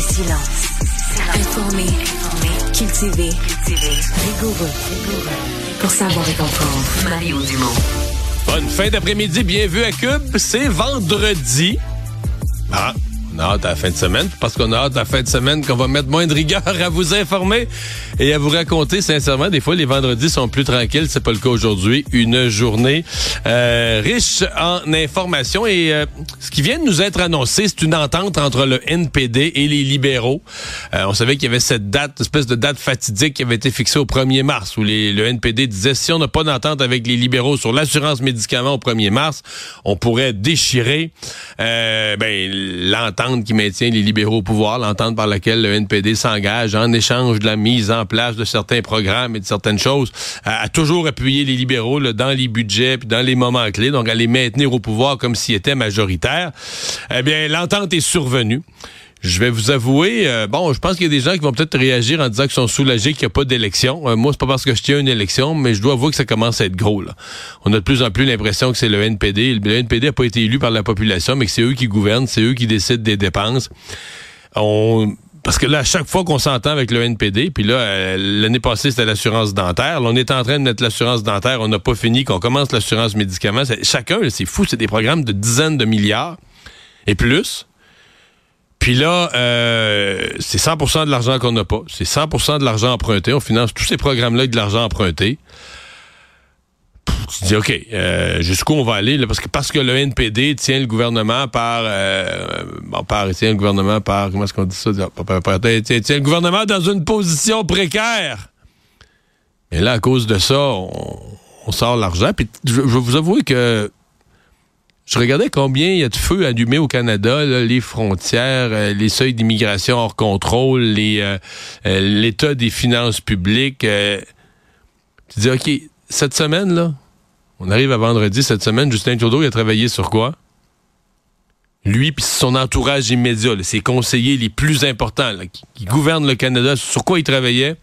silence. Informé, cultivé, rigoureux. Pour savoir et comprendre. Mario Dumont. Bonne fin d'après-midi, bienvenue à Cube. C'est vendredi. Ah, on a hâte à la fin de semaine, parce qu'on a hâte à la fin de semaine qu'on va mettre moins de rigueur à vous informer et à vous raconter sincèrement. Des fois, les vendredis sont plus tranquilles. C'est pas le cas aujourd'hui. Une journée euh, riche en informations et euh, ce qui vient de nous être annoncé, c'est une entente entre le NPD et les libéraux. Euh, on savait qu'il y avait cette date, espèce de date fatidique qui avait été fixée au 1er mars, où les, le NPD disait si on n'a pas d'entente avec les libéraux sur l'assurance médicaments au 1er mars, on pourrait déchirer ben, l'entente qui maintient les libéraux au pouvoir, l'entente par laquelle le NPD s'engage en échange de la mise en place de certains programmes et de certaines choses, a, toujours appuyé les libéraux dans les budgets puis dans les moments clés, donc à les maintenir au pouvoir comme s'ils étaient majoritaires. Eh bien, l'entente est survenue. Je vais vous avouer, euh, bon, je pense qu'il y a des gens qui vont peut-être réagir en disant qu'ils sont soulagés qu'il n'y a pas d'élection. Euh, moi, c'est pas parce que je tiens une élection, mais je dois avouer que ça commence à être gros. Là. On a de plus en plus l'impression que c'est le NPD. Le NPD n'a pas été élu par la population, mais que c'est eux qui gouvernent, c'est eux qui décident des dépenses. Parce que là, à chaque fois qu'on s'entend avec le NPD, puis là, euh, l'année passée, c'était l'assurance dentaire. Là, on est en train de mettre l'assurance dentaire. On n'a pas fini, qu'on commence l'assurance médicaments. Chacun, c'est fou, c'est des programmes de dizaines de milliards et plus. Puis là, euh, c'est 100% de l'argent qu'on n'a pas. C'est 100% de l'argent emprunté. On finance tous ces programmes-là avec de l'argent emprunté. tu dis, OK, euh, jusqu'où on va aller? parce, que, parce que le NPD tient le gouvernement par... Euh, par tient le gouvernement par... Comment est-ce qu'on dit ça? Tient, tient le gouvernement dans une position précaire. Et là, à cause de ça, on, sort l'argent. Puis je, je vais vous avouer que je regardais combien il y a de feux allumés au Canada, les frontières, euh, les seuils d'immigration hors contrôle, euh, euh, l'état des finances publiques. tu dis, OK, cette semaine, là, on arrive à vendredi, cette semaine, Justin Trudeau, il a travaillé sur quoi? Lui puis son entourage immédiat, ses conseillers les plus importants qui, qui gouvernent le Canada, sur quoi il travaillait?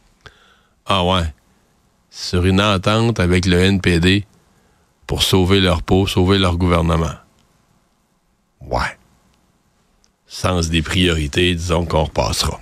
Ah ouais, sur une entente avec le NPD pour sauver leur peau, sauver leur gouvernement. Ouais. Sens des priorités, disons qu'on repassera.